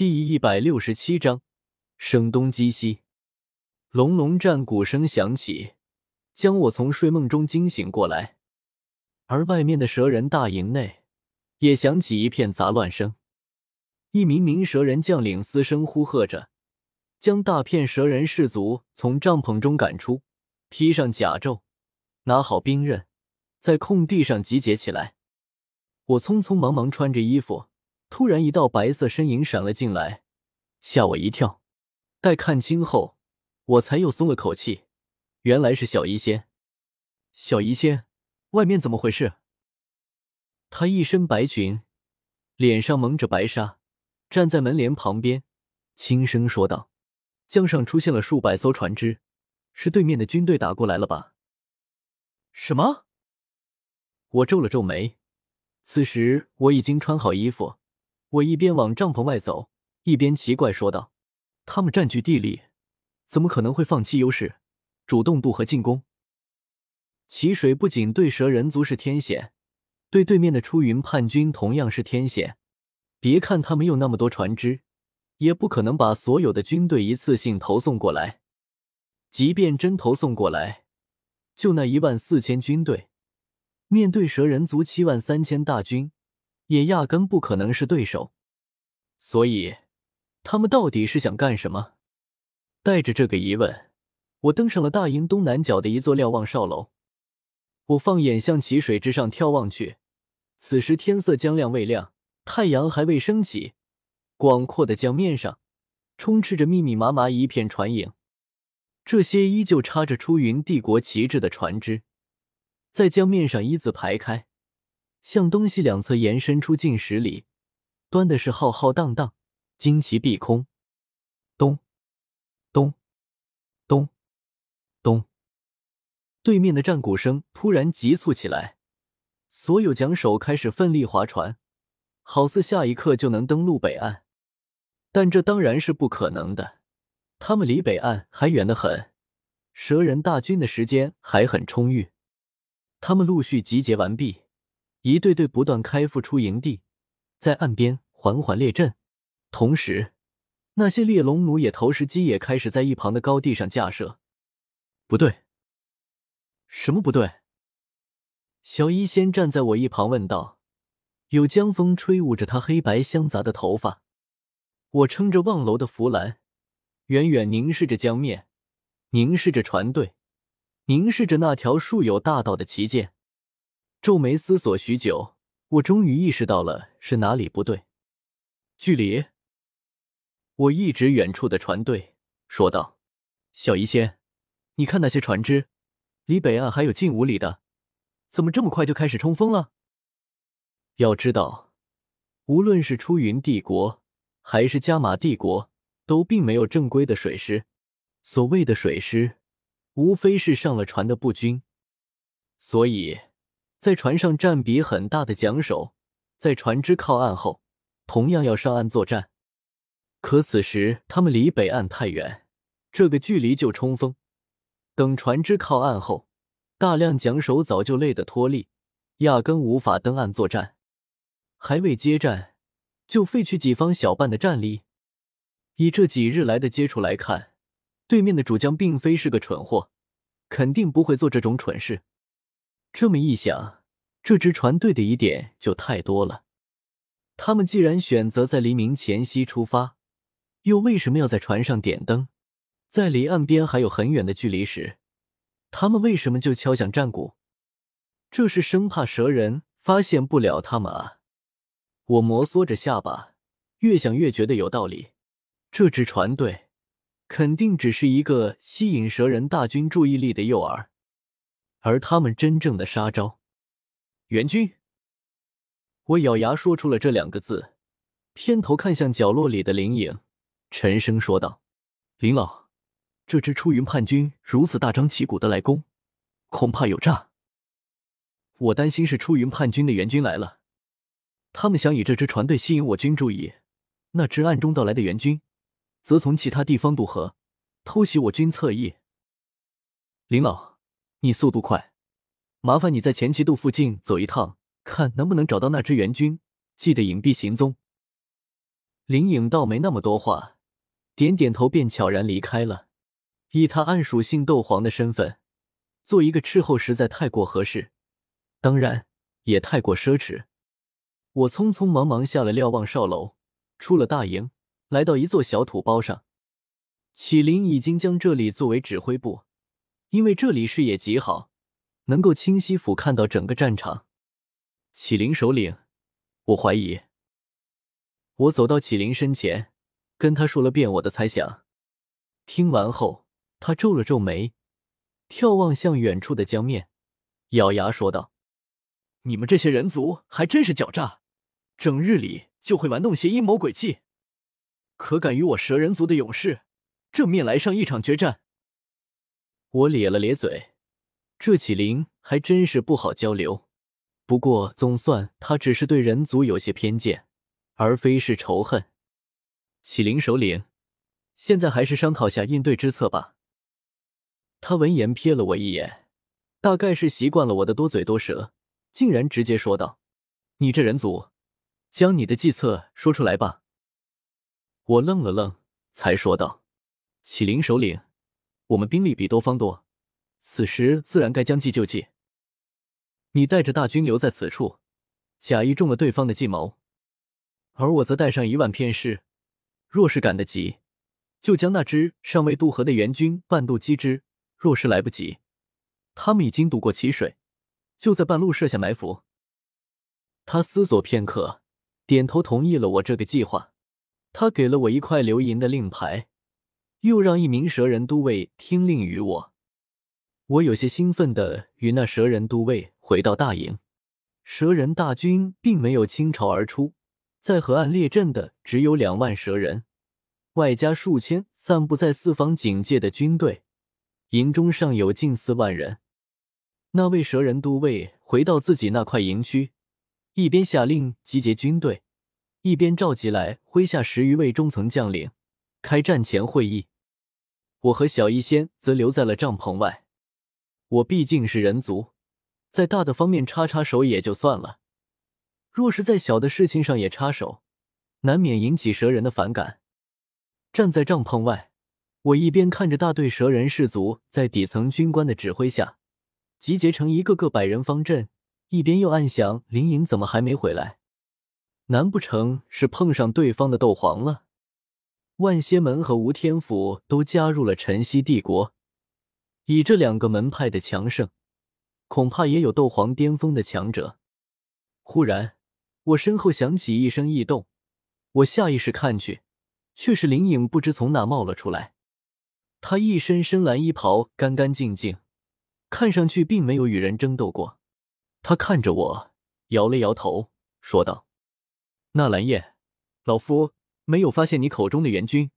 第一百六十七章，声东击西。隆隆战鼓声响起，将我从睡梦中惊醒过来。而外面的蛇人大营内，也响起一片杂乱声。一名名蛇人将领嘶声呼喝着，将大片蛇人士族从帐篷中赶出，披上甲胄，拿好兵刃，在空地上集结起来。我匆匆忙忙穿着衣服。突然，一道白色身影闪了进来，吓我一跳。待看清后，我才又松了口气，原来是小医仙。小医仙，外面怎么回事？她一身白裙，脸上蒙着白纱，站在门帘旁边，轻声说道：“江上出现了数百艘船只，是对面的军队打过来了吧？”什么？我皱了皱眉。此时我已经穿好衣服。我一边往帐篷外走，一边奇怪说道：“他们占据地利，怎么可能会放弃优势，主动渡河进攻？”齐水不仅对蛇人族是天险，对对面的出云叛军同样是天险。别看他们有那么多船只，也不可能把所有的军队一次性投送过来。即便真投送过来，就那一万四千军队，面对蛇人族七万三千大军。也压根不可能是对手，所以他们到底是想干什么？带着这个疑问，我登上了大营东南角的一座瞭望哨楼。我放眼向齐水之上眺望去，此时天色将亮未亮，太阳还未升起，广阔的江面上充斥着密密麻麻一片船影。这些依旧插着出云帝国旗帜的船只，在江面上一字排开。向东西两侧延伸出近十里，端的是浩浩荡荡，旌旗蔽空。咚，咚，咚，咚！对面的战鼓声突然急促起来，所有桨手开始奋力划船，好似下一刻就能登陆北岸。但这当然是不可能的，他们离北岸还远得很，蛇人大军的时间还很充裕。他们陆续集结完毕。一队队不断开赴出营地，在岸边缓缓列阵，同时，那些猎龙弩也投石机也开始在一旁的高地上架设。不对，什么不对？小医仙站在我一旁问道。有江风吹舞着他黑白相杂的头发。我撑着望楼的扶栏，远远凝视着江面，凝视着船队，凝视着那条竖有大道的旗舰。皱眉思索许久，我终于意识到了是哪里不对。距离。我一指远处的船队，说道：“小医仙，你看那些船只，离北岸还有近五里的，怎么这么快就开始冲锋了？”要知道，无论是出云帝国还是加玛帝国，都并没有正规的水师。所谓的水师，无非是上了船的步军，所以。在船上占比很大的桨手，在船只靠岸后，同样要上岸作战。可此时他们离北岸太远，这个距离就冲锋。等船只靠岸后，大量桨手早就累得脱力，压根无法登岸作战。还未接战，就废去己方小半的战力。以这几日来的接触来看，对面的主将并非是个蠢货，肯定不会做这种蠢事。这么一想，这支船队的疑点就太多了。他们既然选择在黎明前夕出发，又为什么要在船上点灯？在离岸边还有很远的距离时，他们为什么就敲响战鼓？这是生怕蛇人发现不了他们啊！我摩挲着下巴，越想越觉得有道理。这支船队肯定只是一个吸引蛇人大军注意力的诱饵。而他们真正的杀招，援军。我咬牙说出了这两个字，偏头看向角落里的林影，沉声说道：“林老，这支出云叛军如此大张旗鼓的来攻，恐怕有诈。我担心是出云叛军的援军来了，他们想以这支船队吸引我军注意，那支暗中到来的援军，则从其他地方渡河，偷袭我军侧翼。林老。”你速度快，麻烦你在前旗渡附近走一趟，看能不能找到那支援军，记得隐蔽行踪。林颖倒没那么多话，点点头便悄然离开了。以他暗属性斗皇的身份，做一个斥候实在太过合适，当然也太过奢侈。我匆匆忙忙下了瞭望哨楼，出了大营，来到一座小土包上。启灵已经将这里作为指挥部，因为这里视野极好，能够清晰俯瞰到整个战场。启灵首领，我怀疑。我走到启灵身前，跟他说了遍我的猜想。听完后，他皱了皱眉，眺望向远处的江面，咬牙说道：“你们这些人族还真是狡诈，整日里就会玩弄些阴谋诡计，可敢与我蛇人族的勇士正面来上一场决战？”我咧了咧嘴，这启灵还真是不好交流。不过，总算他只是对人族有些偏见，而非是仇恨。启灵首领，现在还是商讨下应对之策吧。他闻言瞥了我一眼，大概是习惯了我的多嘴多舌，竟然直接说道：“你这人族，将你的计策说出来吧。”我愣了愣，才说道：“启灵首领，我们兵力比多方多，此时自然该将计就计。”你带着大军留在此处，假意中了对方的计谋，而我则带上一万偏师，若是赶得及，就将那支尚未渡河的援军半渡击之；若是来不及，他们已经渡过淇水，就在半路设下埋伏。他思索片刻，点头同意了我这个计划。他给了我一块流银的令牌，又让一名蛇人都尉听令于我。我有些兴奋的与那蛇人都尉。回到大营，蛇人大军并没有倾巢而出，在河岸列阵的只有两万蛇人，外加数千散布在四方警戒的军队，营中尚有近四万人。那位蛇人都尉回到自己那块营区，一边下令集结军队，一边召集来麾下十余位中层将领开战前会议。我和小医仙则留在了帐篷外，我毕竟是人族。在大的方面插插手也就算了，若是在小的事情上也插手，难免引起蛇人的反感。站在帐篷外，我一边看着大队蛇人士卒在底层军官的指挥下集结成一个个百人方阵，一边又暗想：林颖怎么还没回来？难不成是碰上对方的斗皇了？万仙门和吴天府都加入了晨曦帝国，以这两个门派的强盛。恐怕也有斗皇巅峰的强者。忽然，我身后响起一声异动，我下意识看去，却是灵影不知从哪冒了出来。他一身深蓝衣袍，干干净净，看上去并没有与人争斗过。他看着我，摇了摇头，说道：“纳兰叶，老夫没有发现你口中的援军，